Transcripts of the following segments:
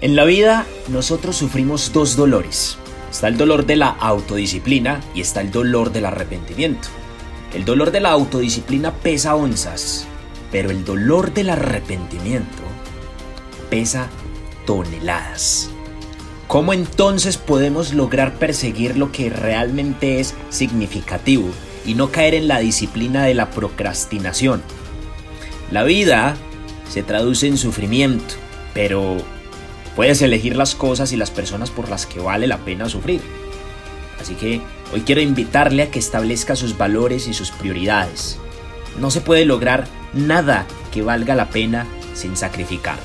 En la vida nosotros sufrimos dos dolores. Está el dolor de la autodisciplina y está el dolor del arrepentimiento. El dolor de la autodisciplina pesa onzas, pero el dolor del arrepentimiento pesa toneladas. ¿Cómo entonces podemos lograr perseguir lo que realmente es significativo y no caer en la disciplina de la procrastinación? La vida se traduce en sufrimiento, pero puedes elegir las cosas y las personas por las que vale la pena sufrir. Así que hoy quiero invitarle a que establezca sus valores y sus prioridades. No se puede lograr nada que valga la pena sin sacrificar.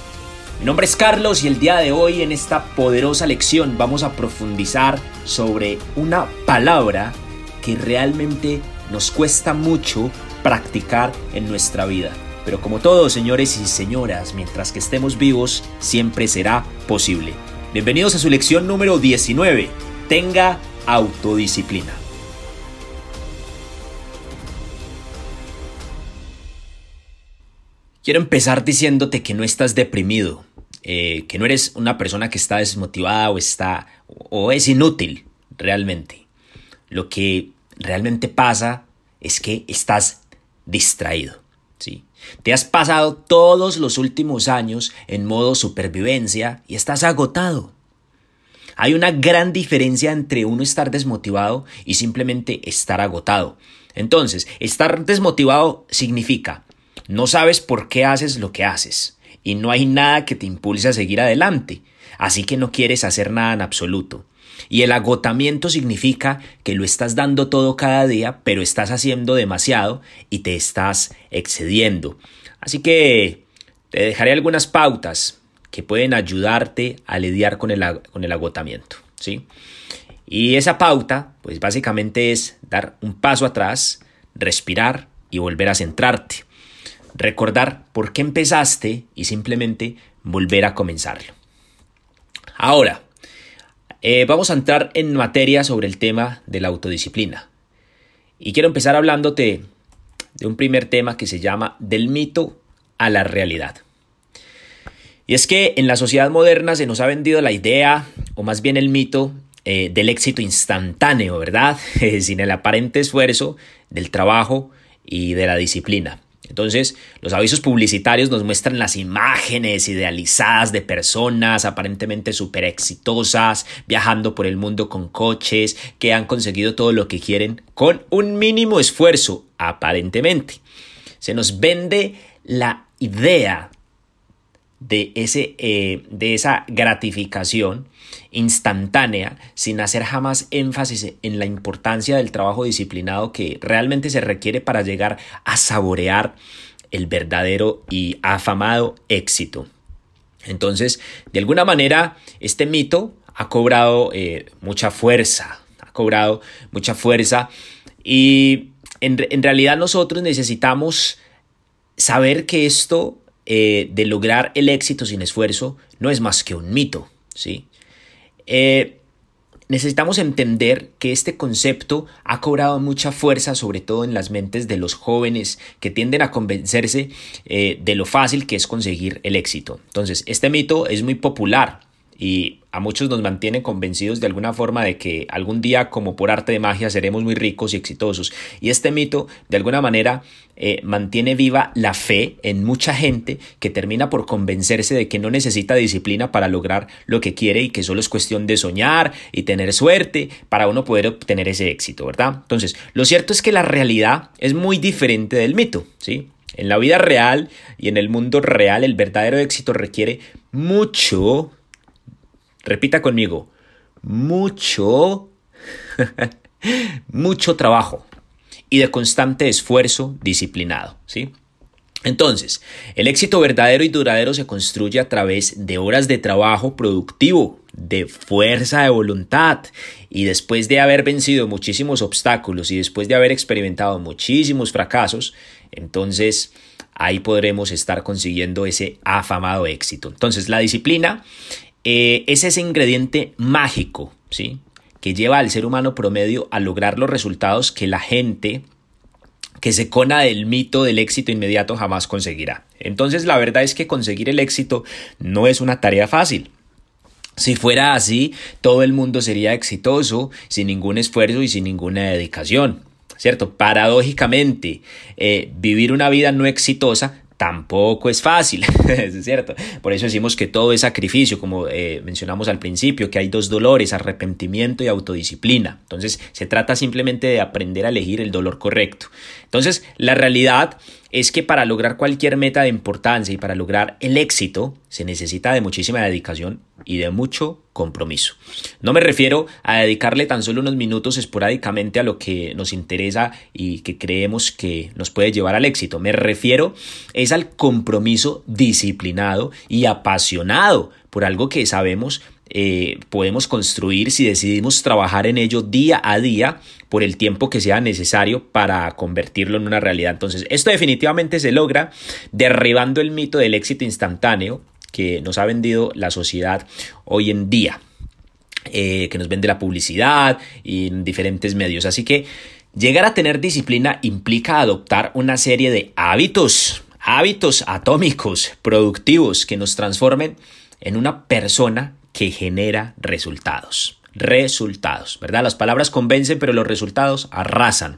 Mi nombre es Carlos y el día de hoy en esta poderosa lección vamos a profundizar sobre una palabra que realmente nos cuesta mucho practicar en nuestra vida. Pero como todos, señores y señoras, mientras que estemos vivos, siempre será posible. Bienvenidos a su lección número 19. Tenga autodisciplina. Quiero empezar diciéndote que no estás deprimido, eh, que no eres una persona que está desmotivada o está o es inútil realmente. Lo que realmente pasa es que estás distraído. ¿sí? Te has pasado todos los últimos años en modo supervivencia y estás agotado. Hay una gran diferencia entre uno estar desmotivado y simplemente estar agotado. Entonces, estar desmotivado significa no sabes por qué haces lo que haces y no hay nada que te impulse a seguir adelante, así que no quieres hacer nada en absoluto. Y el agotamiento significa que lo estás dando todo cada día, pero estás haciendo demasiado y te estás excediendo. Así que te dejaré algunas pautas que pueden ayudarte a lidiar con el, con el agotamiento. ¿sí? Y esa pauta, pues básicamente es dar un paso atrás, respirar y volver a centrarte recordar por qué empezaste y simplemente volver a comenzarlo. Ahora, eh, vamos a entrar en materia sobre el tema de la autodisciplina. Y quiero empezar hablándote de un primer tema que se llama del mito a la realidad. Y es que en la sociedad moderna se nos ha vendido la idea, o más bien el mito, eh, del éxito instantáneo, ¿verdad? Sin el aparente esfuerzo del trabajo y de la disciplina. Entonces, los avisos publicitarios nos muestran las imágenes idealizadas de personas aparentemente súper exitosas, viajando por el mundo con coches, que han conseguido todo lo que quieren con un mínimo esfuerzo, aparentemente. Se nos vende la idea de, ese, eh, de esa gratificación instantánea sin hacer jamás énfasis en la importancia del trabajo disciplinado que realmente se requiere para llegar a saborear el verdadero y afamado éxito. Entonces, de alguna manera, este mito ha cobrado eh, mucha fuerza, ha cobrado mucha fuerza y en, realidad nosotros necesitamos saber que esto eh, de lograr el éxito sin esfuerzo no es más que un mito, ¿sí? Eh, necesitamos entender que este concepto ha cobrado mucha fuerza, sobre todo en las mentes de los jóvenes que tienden a convencerse eh, de lo fácil que es conseguir el éxito. Entonces, este mito es muy popular y a muchos nos mantiene convencidos de alguna forma de que algún día como por arte de magia seremos muy ricos y exitosos. Y este mito de alguna manera eh, mantiene viva la fe en mucha gente que termina por convencerse de que no necesita disciplina para lograr lo que quiere y que solo es cuestión de soñar y tener suerte para uno poder obtener ese éxito, ¿verdad? Entonces, lo cierto es que la realidad es muy diferente del mito, ¿sí? En la vida real y en el mundo real el verdadero éxito requiere mucho Repita conmigo, mucho, mucho trabajo y de constante esfuerzo disciplinado, ¿sí? Entonces, el éxito verdadero y duradero se construye a través de horas de trabajo productivo, de fuerza de voluntad y después de haber vencido muchísimos obstáculos y después de haber experimentado muchísimos fracasos, entonces ahí podremos estar consiguiendo ese afamado éxito. Entonces, la disciplina eh, es ese ingrediente mágico, ¿sí? Que lleva al ser humano promedio a lograr los resultados que la gente que se cona del mito del éxito inmediato jamás conseguirá. Entonces la verdad es que conseguir el éxito no es una tarea fácil. Si fuera así, todo el mundo sería exitoso sin ningún esfuerzo y sin ninguna dedicación. ¿Cierto? Paradójicamente, eh, vivir una vida no exitosa tampoco es fácil, es cierto. Por eso decimos que todo es sacrificio, como eh, mencionamos al principio, que hay dos dolores, arrepentimiento y autodisciplina. Entonces, se trata simplemente de aprender a elegir el dolor correcto. Entonces, la realidad es que para lograr cualquier meta de importancia y para lograr el éxito se necesita de muchísima dedicación y de mucho compromiso. No me refiero a dedicarle tan solo unos minutos esporádicamente a lo que nos interesa y que creemos que nos puede llevar al éxito. Me refiero es al compromiso disciplinado y apasionado por algo que sabemos eh, podemos construir si decidimos trabajar en ello día a día por el tiempo que sea necesario para convertirlo en una realidad. Entonces, esto definitivamente se logra derribando el mito del éxito instantáneo que nos ha vendido la sociedad hoy en día, eh, que nos vende la publicidad y en diferentes medios. Así que llegar a tener disciplina implica adoptar una serie de hábitos, hábitos atómicos, productivos, que nos transformen en una persona que genera resultados resultados, ¿verdad? Las palabras convencen, pero los resultados arrasan.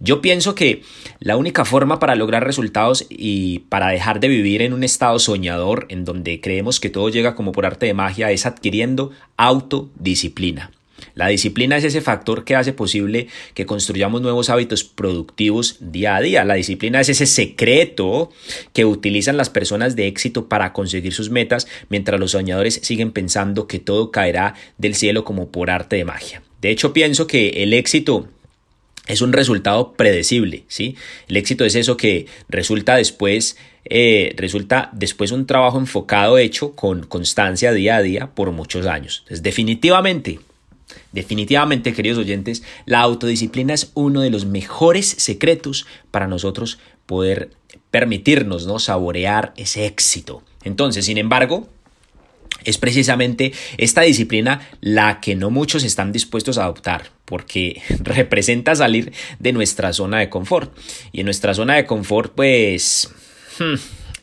Yo pienso que la única forma para lograr resultados y para dejar de vivir en un estado soñador en donde creemos que todo llega como por arte de magia es adquiriendo autodisciplina. La disciplina es ese factor que hace posible que construyamos nuevos hábitos productivos día a día. La disciplina es ese secreto que utilizan las personas de éxito para conseguir sus metas, mientras los soñadores siguen pensando que todo caerá del cielo como por arte de magia. De hecho, pienso que el éxito es un resultado predecible, ¿sí? El éxito es eso que resulta después, eh, resulta después un trabajo enfocado hecho con constancia día a día por muchos años. Entonces, definitivamente, Definitivamente, queridos oyentes, la autodisciplina es uno de los mejores secretos para nosotros poder permitirnos ¿no? saborear ese éxito. Entonces, sin embargo, es precisamente esta disciplina la que no muchos están dispuestos a adoptar, porque representa salir de nuestra zona de confort. Y en nuestra zona de confort, pues, hmm,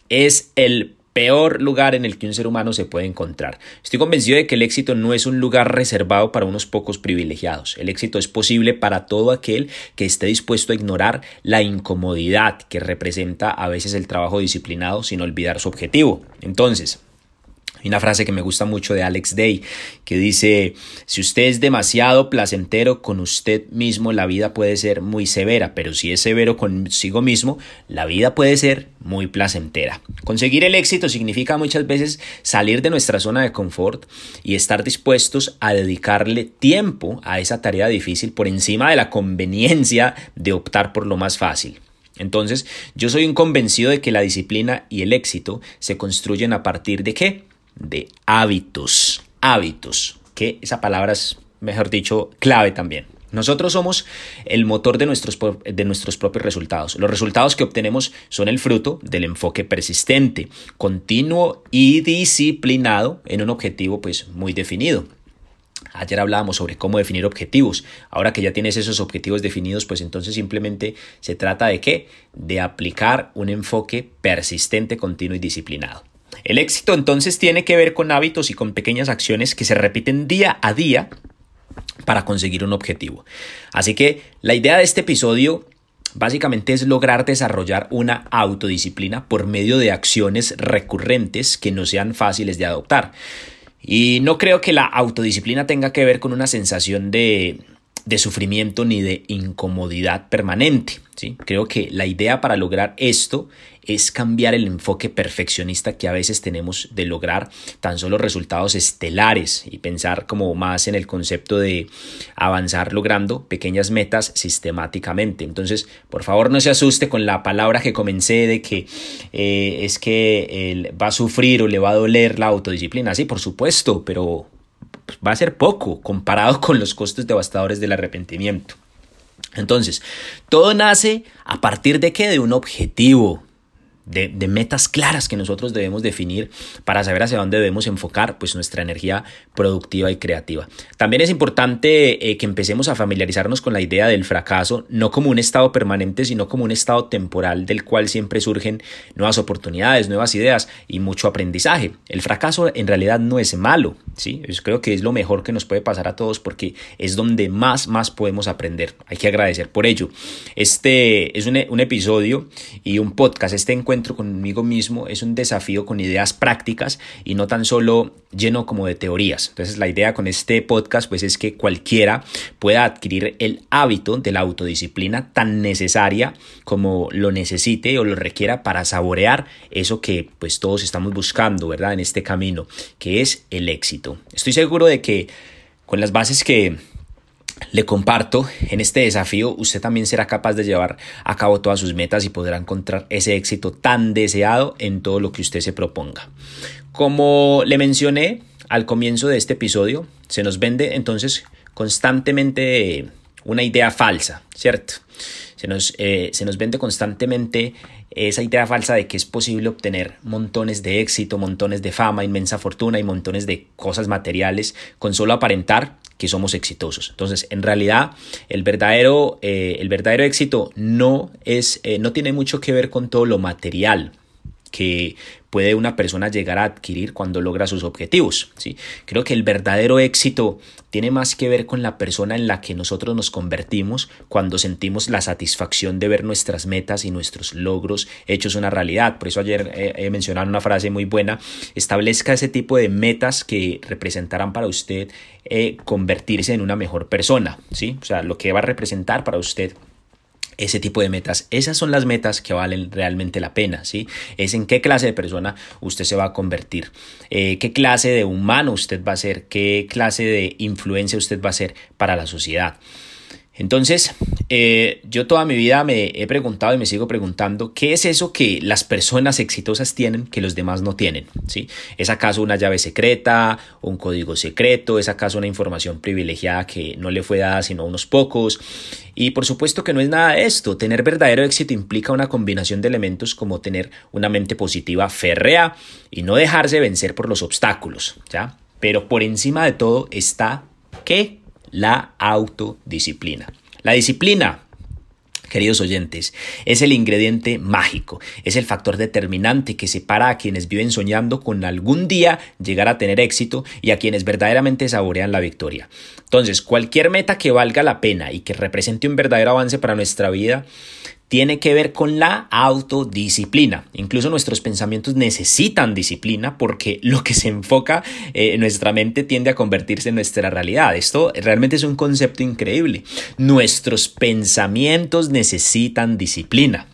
es el peor lugar en el que un ser humano se puede encontrar. Estoy convencido de que el éxito no es un lugar reservado para unos pocos privilegiados. El éxito es posible para todo aquel que esté dispuesto a ignorar la incomodidad que representa a veces el trabajo disciplinado sin olvidar su objetivo. Entonces, una frase que me gusta mucho de Alex Day que dice, si usted es demasiado placentero con usted mismo, la vida puede ser muy severa, pero si es severo consigo mismo, la vida puede ser muy placentera. Conseguir el éxito significa muchas veces salir de nuestra zona de confort y estar dispuestos a dedicarle tiempo a esa tarea difícil por encima de la conveniencia de optar por lo más fácil. Entonces, yo soy un convencido de que la disciplina y el éxito se construyen a partir de qué? De hábitos. Hábitos, que esa palabra es, mejor dicho, clave también. Nosotros somos el motor de nuestros, de nuestros propios resultados. Los resultados que obtenemos son el fruto del enfoque persistente, continuo y disciplinado en un objetivo pues muy definido. Ayer hablábamos sobre cómo definir objetivos. Ahora que ya tienes esos objetivos definidos, pues entonces simplemente se trata de qué? De aplicar un enfoque persistente, continuo y disciplinado. El éxito entonces tiene que ver con hábitos y con pequeñas acciones que se repiten día a día para conseguir un objetivo. Así que la idea de este episodio básicamente es lograr desarrollar una autodisciplina por medio de acciones recurrentes que no sean fáciles de adoptar. Y no creo que la autodisciplina tenga que ver con una sensación de, de sufrimiento ni de incomodidad permanente. ¿sí? Creo que la idea para lograr esto es cambiar el enfoque perfeccionista que a veces tenemos de lograr tan solo resultados estelares y pensar como más en el concepto de avanzar logrando pequeñas metas sistemáticamente. Entonces, por favor, no se asuste con la palabra que comencé de que eh, es que él va a sufrir o le va a doler la autodisciplina. Sí, por supuesto, pero va a ser poco comparado con los costos devastadores del arrepentimiento. Entonces, todo nace a partir de qué? De un objetivo, de, metas claras que nosotros debemos definir para saber hacia dónde debemos enfocar pues, nuestra energía productiva y creativa. También es importante eh, que empecemos a familiarizarnos con la idea del fracaso, no como un estado permanente, sino como un estado temporal del cual siempre surgen nuevas oportunidades, nuevas ideas y mucho aprendizaje. El fracaso en realidad no es malo, ¿sí? Yo creo que es lo mejor que nos puede pasar a todos porque es donde más, más podemos aprender. Hay que agradecer por ello. Este es un, un episodio y un podcast, este encuentro conmigo mismo es un desafío con ideas prácticas y no tan solo lleno como de teorías. Entonces la idea con este podcast pues es que cualquiera pueda adquirir el hábito de la autodisciplina tan necesaria como lo necesite o lo requiera para saborear eso que pues todos estamos buscando, ¿verdad? En este camino, que es el éxito. Estoy seguro de que con las bases que le comparto, en este desafío usted también será capaz de llevar a cabo todas sus metas y podrá encontrar ese éxito tan deseado en todo lo que usted se proponga. Como le mencioné al comienzo de este episodio, se nos vende entonces constantemente una idea falsa, ¿cierto? Se nos, eh, se nos vende constantemente esa idea falsa de que es posible obtener montones de éxito, montones de fama, inmensa fortuna y montones de cosas materiales con solo aparentar que somos exitosos. Entonces, en realidad, el verdadero, eh, el verdadero éxito no, es, eh, no tiene mucho que ver con todo lo material que puede una persona llegar a adquirir cuando logra sus objetivos. ¿sí? Creo que el verdadero éxito tiene más que ver con la persona en la que nosotros nos convertimos cuando sentimos la satisfacción de ver nuestras metas y nuestros logros hechos una realidad. Por eso ayer eh, he mencionado una frase muy buena, establezca ese tipo de metas que representarán para usted eh, convertirse en una mejor persona. ¿sí? O sea, lo que va a representar para usted ese tipo de metas. Esas son las metas que valen realmente la pena, ¿sí? Es en qué clase de persona usted se va a convertir, eh, qué clase de humano usted va a ser, qué clase de influencia usted va a ser para la sociedad. Entonces, eh, yo toda mi vida me he preguntado y me sigo preguntando, ¿qué es eso que las personas exitosas tienen que los demás no tienen? ¿Sí? ¿Es acaso una llave secreta, un código secreto? ¿Es acaso una información privilegiada que no le fue dada sino a unos pocos? Y por supuesto que no es nada de esto. Tener verdadero éxito implica una combinación de elementos como tener una mente positiva férrea y no dejarse vencer por los obstáculos, ¿ya? Pero por encima de todo está ¿qué? la autodisciplina. La disciplina, queridos oyentes, es el ingrediente mágico, es el factor determinante que separa a quienes viven soñando con algún día llegar a tener éxito y a quienes verdaderamente saborean la victoria. Entonces, cualquier meta que valga la pena y que represente un verdadero avance para nuestra vida, tiene que ver con la autodisciplina. Incluso nuestros pensamientos necesitan disciplina porque lo que se enfoca eh, en nuestra mente tiende a convertirse en nuestra realidad. Esto realmente es un concepto increíble. Nuestros pensamientos necesitan disciplina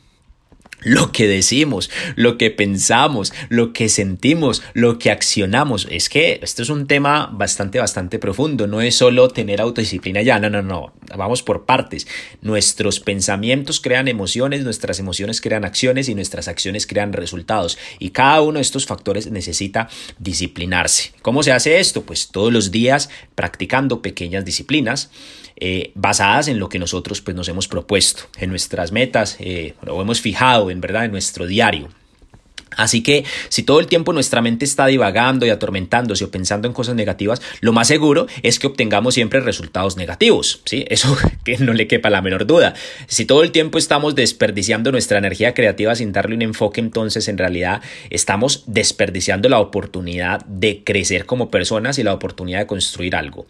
lo que decimos, lo que pensamos, lo que sentimos, lo que accionamos. Es que esto es un tema bastante, bastante profundo. No es solo tener autodisciplina ya, no, no, no. Vamos por partes. Nuestros pensamientos crean emociones, nuestras emociones crean acciones y nuestras acciones crean resultados. Y cada uno de estos factores necesita disciplinarse. ¿Cómo se hace esto? Pues todos los días practicando pequeñas disciplinas eh, basadas en lo que nosotros pues, nos hemos propuesto, en nuestras metas, eh, o hemos fijado en verdad en nuestro diario. Así que si todo el tiempo nuestra mente está divagando y atormentándose o pensando en cosas negativas, lo más seguro es que obtengamos siempre resultados negativos, ¿sí? Eso que no le quepa la menor duda. Si todo el tiempo estamos desperdiciando nuestra energía creativa sin darle un enfoque, entonces en realidad estamos desperdiciando la oportunidad de crecer como personas y la oportunidad de construir algo.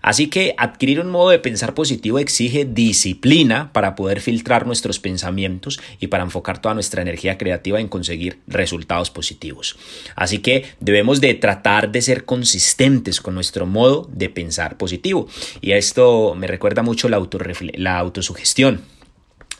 Así que adquirir un modo de pensar positivo exige disciplina para poder filtrar nuestros pensamientos y para enfocar toda nuestra energía creativa en conseguir resultados resultados positivos. Así que debemos de tratar de ser consistentes con nuestro modo de pensar positivo. Y esto me recuerda mucho la, la autosugestión.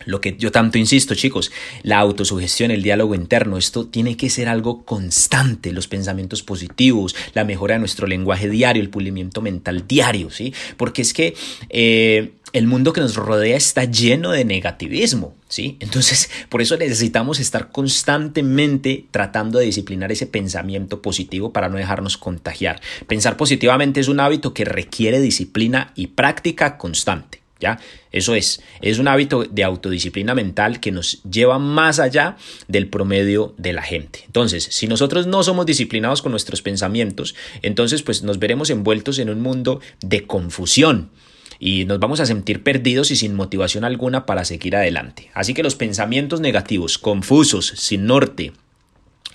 Lo que yo tanto insisto, chicos, la autosugestión, el diálogo interno, esto tiene que ser algo constante, los pensamientos positivos, la mejora de nuestro lenguaje diario, el pulimiento mental diario, ¿sí? Porque es que eh, el mundo que nos rodea está lleno de negativismo, ¿sí? Entonces, por eso necesitamos estar constantemente tratando de disciplinar ese pensamiento positivo para no dejarnos contagiar. Pensar positivamente es un hábito que requiere disciplina y práctica constante, ¿ya? Eso es, es un hábito de autodisciplina mental que nos lleva más allá del promedio de la gente. Entonces, si nosotros no somos disciplinados con nuestros pensamientos, entonces pues nos veremos envueltos en un mundo de confusión y nos vamos a sentir perdidos y sin motivación alguna para seguir adelante. Así que los pensamientos negativos, confusos, sin norte,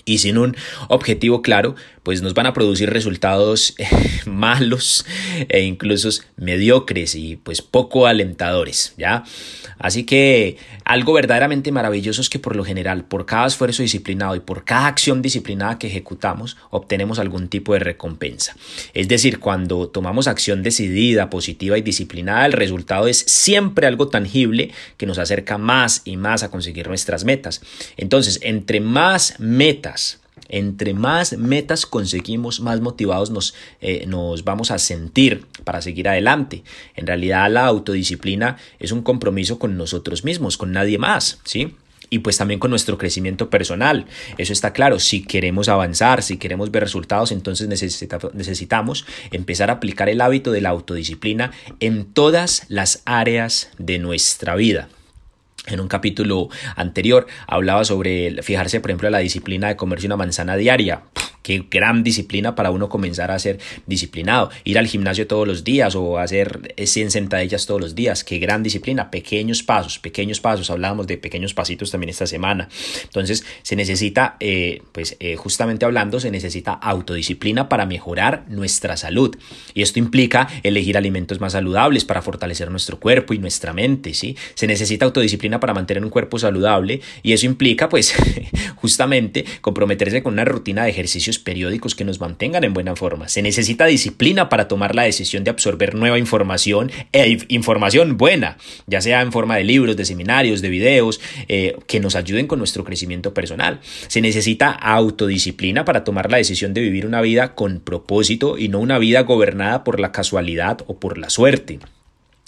y sin un objetivo claro, pues nos van a producir resultados malos e incluso mediocres y pues poco alentadores, ¿ya? Así que algo verdaderamente maravilloso es que por lo general, por cada esfuerzo disciplinado y por cada acción disciplinada que ejecutamos, obtenemos algún tipo de recompensa. Es decir, cuando tomamos acción decidida, positiva y disciplinada, el resultado es siempre algo tangible que nos acerca más y más a conseguir nuestras metas. Entonces, entre más metas, entre más metas conseguimos, más motivados nos, eh, nos, vamos a sentir para seguir adelante. En realidad la autodisciplina es un compromiso con nosotros mismos, con nadie más, ¿sí? Y pues también con nuestro crecimiento personal. Eso está claro. Si queremos avanzar, si queremos ver resultados, entonces necesitamos empezar a aplicar el hábito de la autodisciplina en todas las áreas de nuestra vida. En un capítulo anterior hablaba sobre fijarse, por ejemplo, la disciplina de comerse una manzana diaria. Qué gran disciplina para uno comenzar a ser disciplinado. Ir al gimnasio todos los días o hacer 100 sentadillas todos los días. Qué gran disciplina. Pequeños pasos, pequeños pasos. Hablábamos de pequeños pasitos también esta semana. Entonces se necesita, eh, pues eh, justamente hablando, se necesita autodisciplina para mejorar nuestra salud. Y esto implica elegir alimentos más saludables para fortalecer nuestro cuerpo y nuestra mente. ¿sí? Se necesita autodisciplina para mantener un cuerpo saludable y eso implica, pues, justamente comprometerse con una rutina de ejercicios periódicos que nos mantengan en buena forma. Se necesita disciplina para tomar la decisión de absorber nueva información e información buena, ya sea en forma de libros, de seminarios, de videos, eh, que nos ayuden con nuestro crecimiento personal. Se necesita autodisciplina para tomar la decisión de vivir una vida con propósito y no una vida gobernada por la casualidad o por la suerte.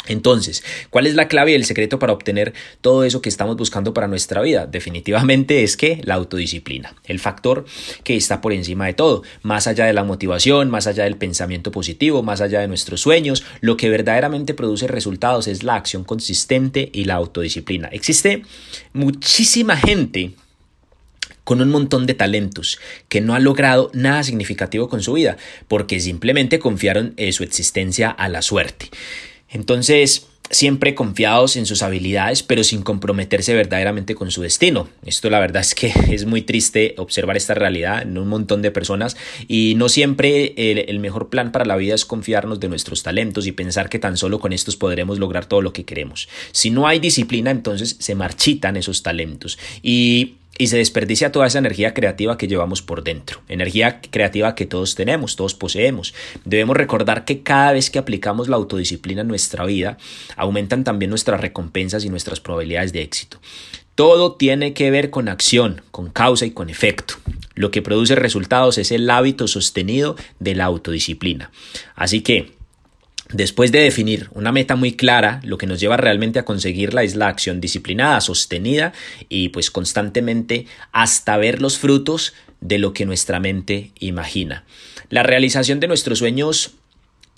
Entonces, ¿cuál es la clave y el secreto para obtener todo eso que estamos buscando para nuestra vida? Definitivamente es que la autodisciplina, el factor que está por encima de todo, más allá de la motivación, más allá del pensamiento positivo, más allá de nuestros sueños, lo que verdaderamente produce resultados es la acción consistente y la autodisciplina. Existe muchísima gente con un montón de talentos que no ha logrado nada significativo con su vida porque simplemente confiaron en su existencia a la suerte. Entonces, siempre confiados en sus habilidades, pero sin comprometerse verdaderamente con su destino. Esto la verdad es que es muy triste observar esta realidad en un montón de personas y no siempre el, mejor plan para la vida es confiarnos de nuestros talentos y pensar que tan solo con estos podremos lograr todo lo que queremos. Si no hay disciplina, entonces se marchitan esos talentos y y se desperdicia toda esa energía creativa que llevamos por dentro, energía creativa que todos tenemos, todos poseemos. Debemos recordar que cada vez que aplicamos la autodisciplina en nuestra vida, aumentan también nuestras recompensas y nuestras probabilidades de éxito. Todo tiene que ver con acción, con causa y con efecto. Lo que produce resultados es el hábito sostenido de la autodisciplina. Así que, Después de definir una meta muy clara, lo que nos lleva realmente a conseguirla es la acción disciplinada, sostenida y pues constantemente hasta ver los frutos de lo que nuestra mente imagina. La realización de nuestros sueños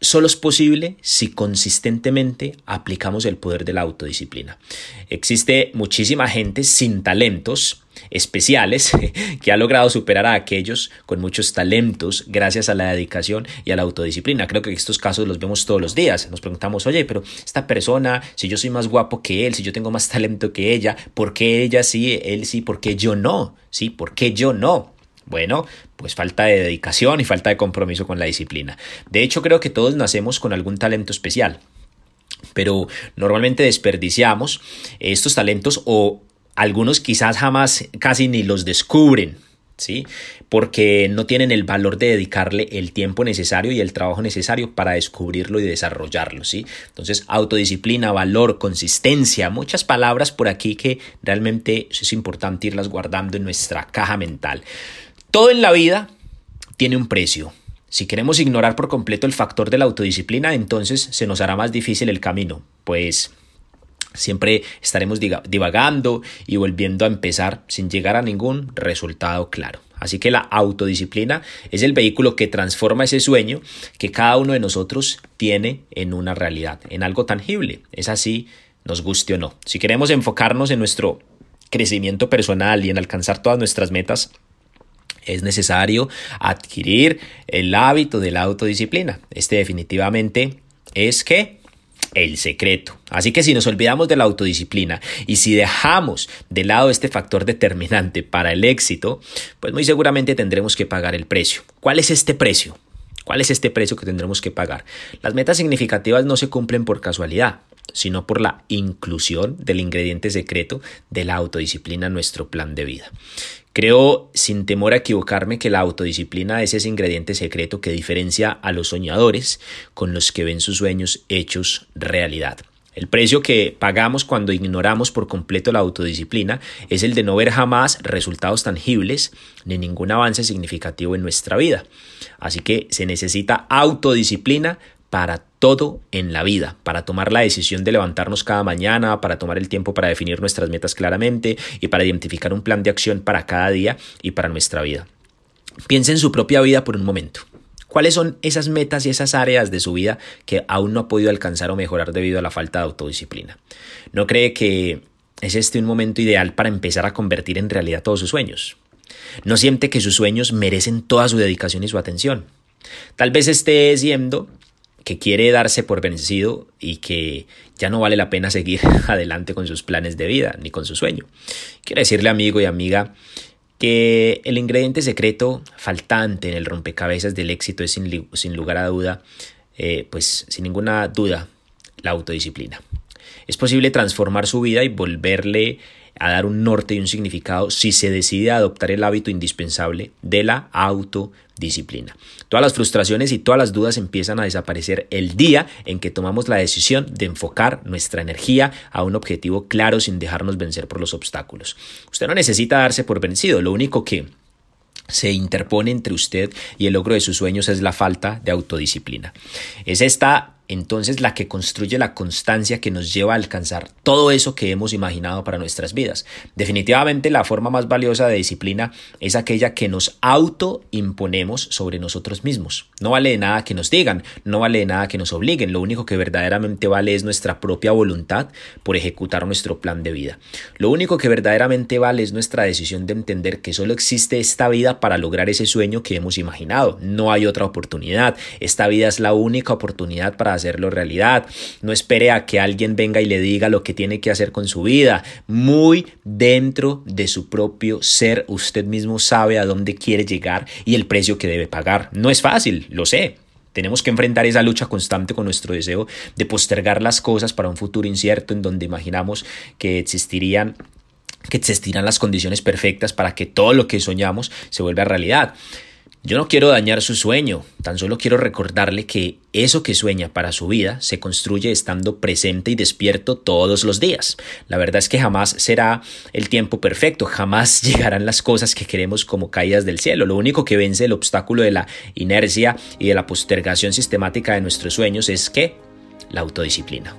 solo es posible si consistentemente aplicamos el poder de la autodisciplina. Existe muchísima gente sin talentos especiales que ha logrado superar a aquellos con muchos talentos gracias a la dedicación y a la autodisciplina. Creo que estos casos los vemos todos los días. Nos preguntamos, oye, pero esta persona, si yo soy más guapo que él, si yo tengo más talento que ella, ¿por qué ella sí, él sí, por qué yo no? ¿Sí? ¿Por qué yo no? Bueno, pues falta de dedicación y falta de compromiso con la disciplina. De hecho, creo que todos nacemos con algún talento especial, pero normalmente desperdiciamos estos talentos o algunos quizás jamás casi ni los descubren. ¿Sí? Porque no tienen el valor de dedicarle el tiempo necesario y el trabajo necesario para descubrirlo y desarrollarlo, ¿sí? Entonces, autodisciplina, valor, consistencia, muchas palabras por aquí que realmente es importante irlas guardando en nuestra caja mental. Todo en la vida tiene un precio. Si queremos ignorar por completo el factor de la autodisciplina, entonces se nos hará más difícil el camino, pues siempre estaremos divagando y volviendo a empezar sin llegar a ningún resultado claro. Así que la autodisciplina es el vehículo que transforma ese sueño que cada uno de nosotros tiene en una realidad, en algo tangible. Es así, nos guste o no. Si queremos enfocarnos en nuestro crecimiento personal y en alcanzar todas nuestras metas, es necesario adquirir el hábito de la autodisciplina. Este definitivamente es que el secreto. Así que si nos olvidamos de la autodisciplina y si dejamos de lado este factor determinante para el éxito, pues muy seguramente tendremos que pagar el precio. ¿Cuál es este precio? ¿Cuál es este precio que tendremos que pagar? Las metas significativas no se cumplen por casualidad, sino por la inclusión del ingrediente secreto de la autodisciplina en nuestro plan de vida. Creo, sin temor a equivocarme, que la autodisciplina es ese ingrediente secreto que diferencia a los soñadores con los que ven sus sueños hechos realidad. El precio que pagamos cuando ignoramos por completo la autodisciplina es el de no ver jamás resultados tangibles ni ningún avance significativo en nuestra vida. Así que se necesita autodisciplina para todo en la vida, para tomar la decisión de levantarnos cada mañana, para tomar el tiempo para definir nuestras metas claramente y para identificar un plan de acción para cada día y para nuestra vida. Piense en su propia vida por un momento. ¿Cuáles son esas metas y esas áreas de su vida que aún no ha podido alcanzar o mejorar debido a la falta de autodisciplina? ¿No cree que es este un momento ideal para empezar a convertir en realidad todos sus sueños? ¿No siente que sus sueños merecen toda su dedicación y su atención? Tal vez esté siendo que quiere darse por vencido y que ya no vale la pena seguir adelante con sus planes de vida ni con su sueño. Quiero decirle amigo y amiga que el ingrediente secreto faltante en el rompecabezas del éxito es sin, lugar a duda, eh, pues sin ninguna duda, la autodisciplina. Es posible transformar su vida y volverle a dar un norte y un significado si se decide adoptar el hábito indispensable de la autodisciplina. Todas las frustraciones y todas las dudas empiezan a desaparecer el día en que tomamos la decisión de enfocar nuestra energía a un objetivo claro sin dejarnos vencer por los obstáculos. Usted no necesita darse por vencido, lo único que se interpone entre usted y el logro de sus sueños es la falta de autodisciplina. Es esta entonces la que construye la constancia que nos lleva a alcanzar todo eso que hemos imaginado para nuestras vidas. Definitivamente la forma más valiosa de disciplina es aquella que nos autoimponemos sobre nosotros mismos. No vale de nada que nos digan, no vale de nada que nos obliguen, lo único que verdaderamente vale es nuestra propia voluntad por ejecutar nuestro plan de vida. Lo único que verdaderamente vale es nuestra decisión de entender que solo existe esta vida para lograr ese sueño que hemos imaginado. No hay otra oportunidad. Esta vida es la única oportunidad para hacerlo realidad. No espere a que alguien venga y le diga lo que tiene que hacer con su vida. Muy dentro de su propio ser, usted mismo sabe a dónde quiere llegar y el precio que debe pagar. No es fácil, lo sé. Tenemos que enfrentar esa lucha constante con nuestro deseo de postergar las cosas para un futuro incierto en donde imaginamos que existirían que existirán las condiciones perfectas para que todo lo que soñamos se vuelva realidad. Yo no quiero dañar su sueño, tan solo quiero recordarle que eso que sueña para su vida se construye estando presente y despierto todos los días. La verdad es que jamás será el tiempo perfecto, jamás llegarán las cosas que queremos como caídas del cielo. Lo único que vence el obstáculo de la inercia y de la postergación sistemática de nuestros sueños es que la autodisciplina.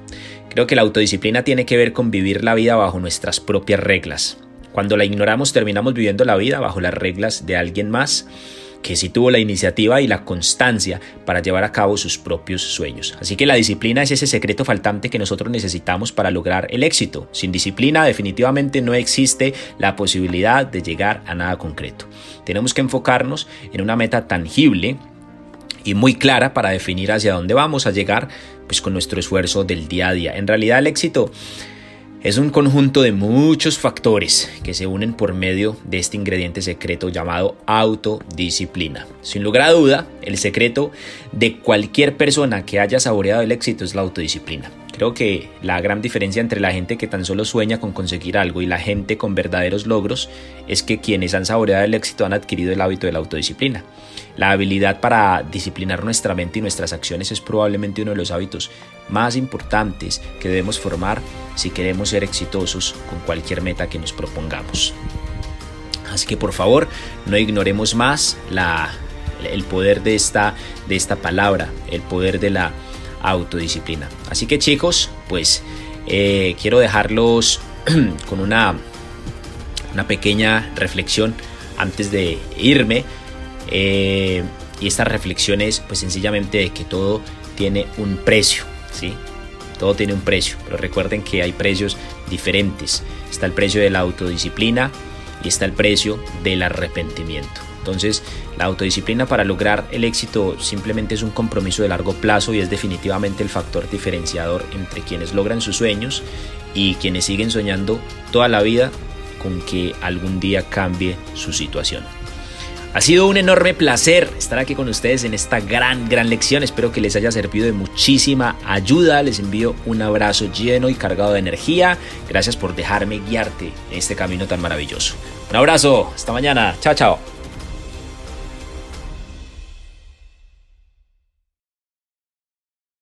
Creo que la autodisciplina tiene que ver con vivir la vida bajo nuestras propias reglas. Cuando la ignoramos terminamos viviendo la vida bajo las reglas de alguien más que sí tuvo la iniciativa y la constancia para llevar a cabo sus propios sueños. Así que la disciplina es ese secreto faltante que nosotros necesitamos para lograr el éxito. Sin disciplina definitivamente no existe la posibilidad de llegar a nada concreto. Tenemos que enfocarnos en una meta tangible y muy clara para definir hacia dónde vamos a llegar pues con nuestro esfuerzo del día a día. En realidad el éxito es un conjunto de muchos factores que se unen por medio de este ingrediente secreto llamado autodisciplina. Sin lugar a duda, el secreto de cualquier persona que haya saboreado el éxito es la autodisciplina. Creo que la gran diferencia entre la gente que tan solo sueña con conseguir algo y la gente con verdaderos logros es que quienes han saboreado el éxito han adquirido el hábito de la autodisciplina. La habilidad para disciplinar nuestra mente y nuestras acciones es probablemente uno de los hábitos más importantes que debemos formar si queremos ser exitosos con cualquier meta que nos propongamos. Así que por favor, no ignoremos más el poder de esta, de esta palabra, el poder de la autodisciplina. Así que chicos, pues eh, quiero dejarlos con una, una pequeña reflexión antes de irme. Eh, y esta reflexión es pues sencillamente de que todo tiene un precio, ¿sí? Todo tiene un precio, pero recuerden que hay precios diferentes. Está el precio de la autodisciplina y está el precio del arrepentimiento. Entonces, la autodisciplina para lograr el éxito simplemente es un compromiso de largo plazo y es definitivamente el factor diferenciador entre quienes logran sus sueños y quienes siguen soñando toda la vida con que algún día cambie su situación. Ha sido un enorme placer estar aquí con ustedes en esta gran, gran lección. Espero que les haya servido de muchísima ayuda. Les envío un abrazo lleno y cargado de energía. Gracias por dejarme guiarte en este camino tan maravilloso. Un abrazo. Hasta mañana. Chao, chao.